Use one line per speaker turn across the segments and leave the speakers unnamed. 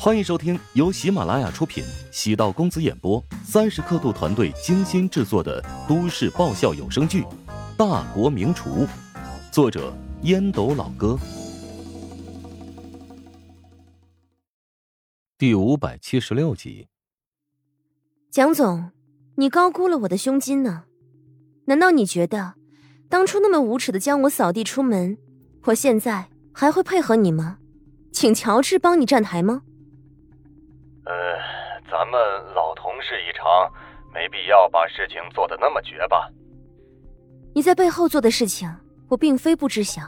欢迎收听由喜马拉雅出品、喜道公子演播、三十刻度团队精心制作的都市爆笑有声剧《大国名厨》，作者烟斗老哥，第五百七十六集。
蒋总，你高估了我的胸襟呢？难道你觉得当初那么无耻的将我扫地出门，我现在还会配合你吗？请乔治帮你站台吗？
呃，咱们老同事一场，没必要把事情做得那么绝吧？
你在背后做的事情，我并非不知晓。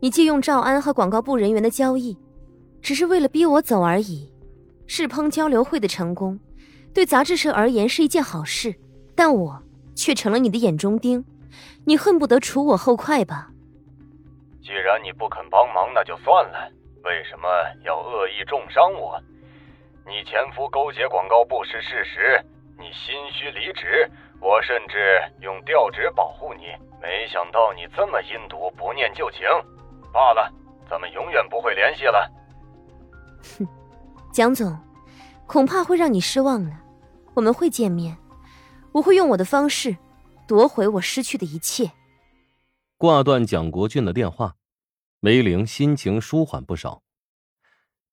你借用赵安和广告部人员的交易，只是为了逼我走而已。世烹交流会的成功，对杂志社而言是一件好事，但我却成了你的眼中钉。你恨不得除我后快吧？
既然你不肯帮忙，那就算了。为什么要恶意重伤我？你前夫勾结广告部是事实，你心虚离职，我甚至用调职保护你。没想到你这么阴毒，不念旧情。罢了，咱们永远不会联系了。
哼，蒋总，恐怕会让你失望了。我们会见面，我会用我的方式夺回我失去的一切。
挂断蒋国俊的电话，梅玲心情舒缓不少。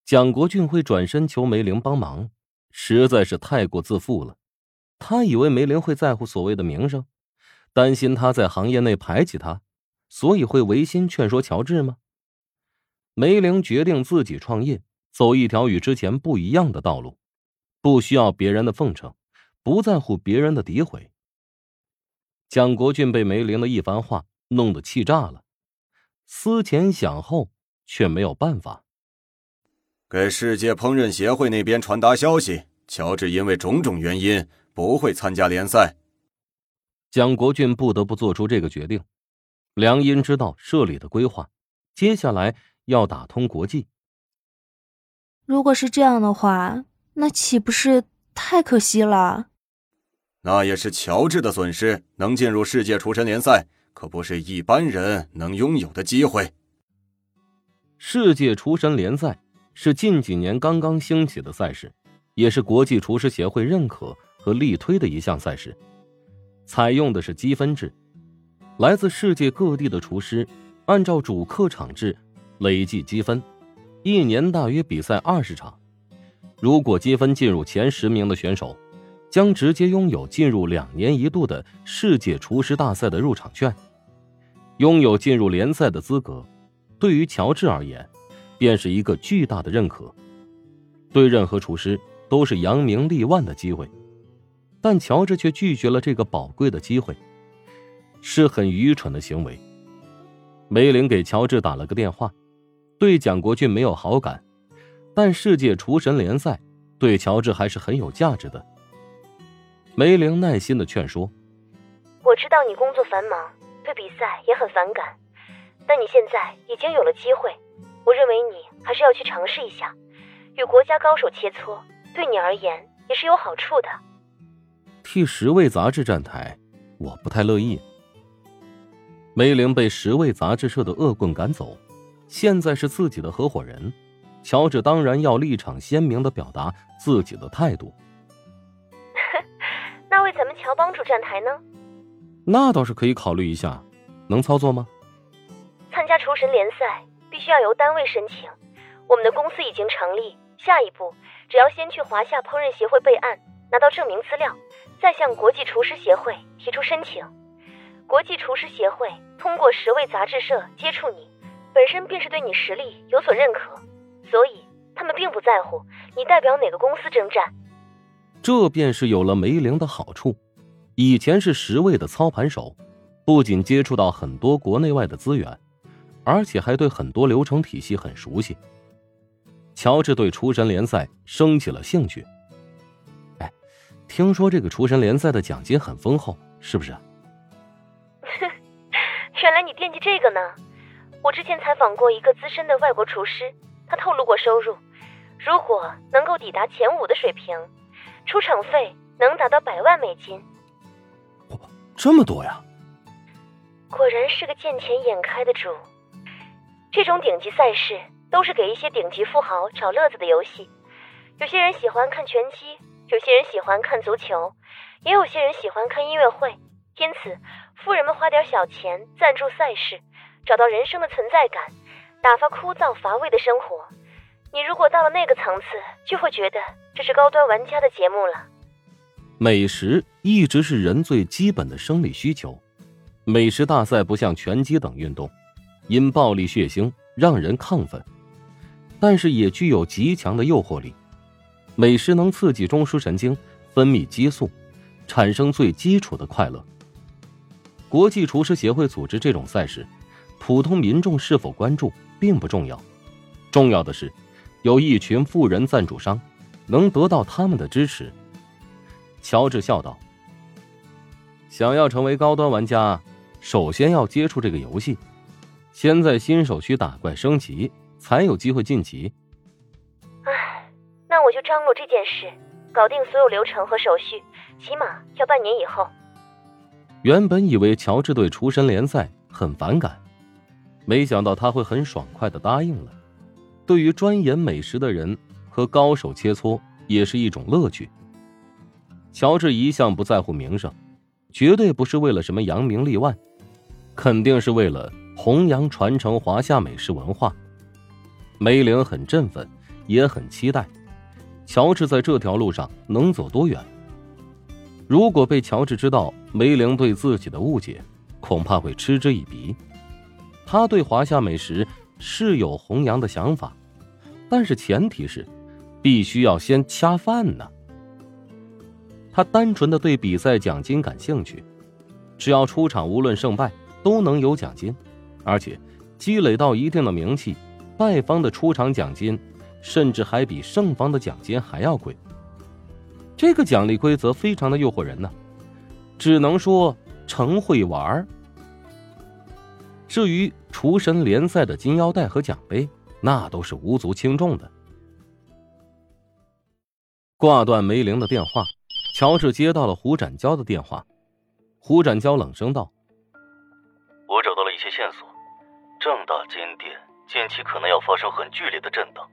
蒋国俊会转身求梅玲帮忙，实在是太过自负了。他以为梅玲会在乎所谓的名声，担心他在行业内排挤他，所以会违心劝说乔治吗？梅玲决定自己创业，走一条与之前不一样的道路，不需要别人的奉承，不在乎别人的诋毁。蒋国俊被梅玲的一番话弄得气炸了，思前想后却没有办法。
给世界烹饪协会那边传达消息，乔治因为种种原因不会参加联赛。
蒋国俊不得不做出这个决定。梁音知道社里的规划，接下来要打通国际。
如果是这样的话，那岂不是太可惜了？
那也是乔治的损失。能进入世界厨神联赛，可不是一般人能拥有的机会。
世界厨神联赛。是近几年刚刚兴起的赛事，也是国际厨师协会认可和力推的一项赛事。采用的是积分制，来自世界各地的厨师按照主客场制累计积分，一年大约比赛二十场。如果积分进入前十名的选手，将直接拥有进入两年一度的世界厨师大赛的入场券，拥有进入联赛的资格。对于乔治而言。便是一个巨大的认可，对任何厨师都是扬名立万的机会，但乔治却拒绝了这个宝贵的机会，是很愚蠢的行为。梅林给乔治打了个电话，对蒋国俊没有好感，但世界厨神联赛对乔治还是很有价值的。梅玲耐心的劝说：“
我知道你工作繁忙，对比赛也很反感，但你现在已经有了机会。”我认为你还是要去尝试一下，与国家高手切磋，对你而言也是有好处的。
替十位杂志站台，我不太乐意。梅玲被十位杂志社的恶棍赶走，现在是自己的合伙人，乔治当然要立场鲜明的表达自己的态度。
那为咱们乔帮主站台呢？
那倒是可以考虑一下，能操作吗？
参加厨神联赛。必须要由单位申请，我们的公司已经成立。下一步，只要先去华夏烹饪协会备案，拿到证明资料，再向国际厨师协会提出申请。国际厨师协会通过十位杂志社接触你，本身便是对你实力有所认可，所以他们并不在乎你代表哪个公司征战。
这便是有了梅玲的好处。以前是十位的操盘手，不仅接触到很多国内外的资源。而且还对很多流程体系很熟悉。乔治对厨神联赛升起了兴趣。哎，听说这个厨神联赛的奖金很丰厚，是不是？
原来你惦记这个呢。我之前采访过一个资深的外国厨师，他透露过收入，如果能够抵达前五的水平，出场费能达到百万美金。
哇，这么多呀！
果然是个见钱眼开的主。这种顶级赛事都是给一些顶级富豪找乐子的游戏，有些人喜欢看拳击，有些人喜欢看足球，也有些人喜欢看音乐会。因此，富人们花点小钱赞助赛事，找到人生的存在感，打发枯燥乏味的生活。你如果到了那个层次，就会觉得这是高端玩家的节目了。
美食一直是人最基本的生理需求。美食大赛不像拳击等运动，因暴力血腥让人亢奋，但是也具有极强的诱惑力。美食能刺激中枢神经分泌激素，产生最基础的快乐。国际厨师协会组织这种赛事，普通民众是否关注并不重要，重要的是。有一群富人赞助商，能得到他们的支持。乔治笑道：“想要成为高端玩家，首先要接触这个游戏，先在新手区打怪升级，才有机会晋级。”
唉，那我就张罗这件事，搞定所有流程和手续，起码要半年以后。
原本以为乔治对厨神联赛很反感，没想到他会很爽快的答应了。对于钻研美食的人和高手切磋也是一种乐趣。乔治一向不在乎名声，绝对不是为了什么扬名立万，肯定是为了弘扬传承华夏美食文化。梅玲很振奋，也很期待，乔治在这条路上能走多远。如果被乔治知道梅玲对自己的误解，恐怕会嗤之以鼻。他对华夏美食。是有弘扬的想法，但是前提是，必须要先恰饭呢。他单纯的对比赛奖金感兴趣，只要出场，无论胜败都能有奖金，而且积累到一定的名气，败方的出场奖金甚至还比胜方的奖金还要贵。这个奖励规则非常的诱惑人呢，只能说成会玩。至于厨神联赛的金腰带和奖杯，那都是无足轻重的。挂断梅玲的电话，乔治接到了胡展娇的电话。胡展娇冷声道：“
正大金店近期可能要发生很剧烈的震荡。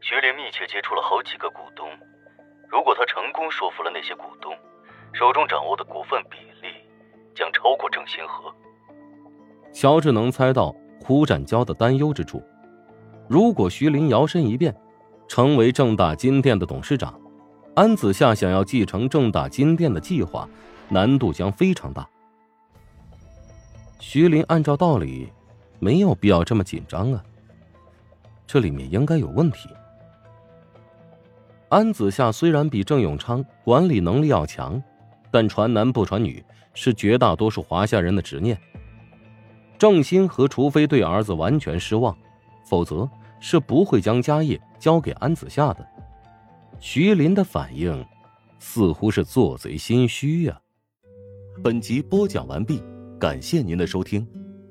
徐林密切接触了好几个股东，如果他成功说服了那些股东，手中掌握的股份比例将超过郑星河。”
乔治能猜到胡展娇的担忧之处。如果徐林摇身一变，成为正大金店的董事长，安子夏想要继承正大金店的计划，难度将非常大。徐林按照道理，没有必要这么紧张啊。这里面应该有问题。安子夏虽然比郑永昌管理能力要强，但传男不传女是绝大多数华夏人的执念。郑兴和除非对儿子完全失望，否则是不会将家业交给安子夏的。徐林的反应似乎是做贼心虚呀。
本集播讲完毕，感谢您的收听。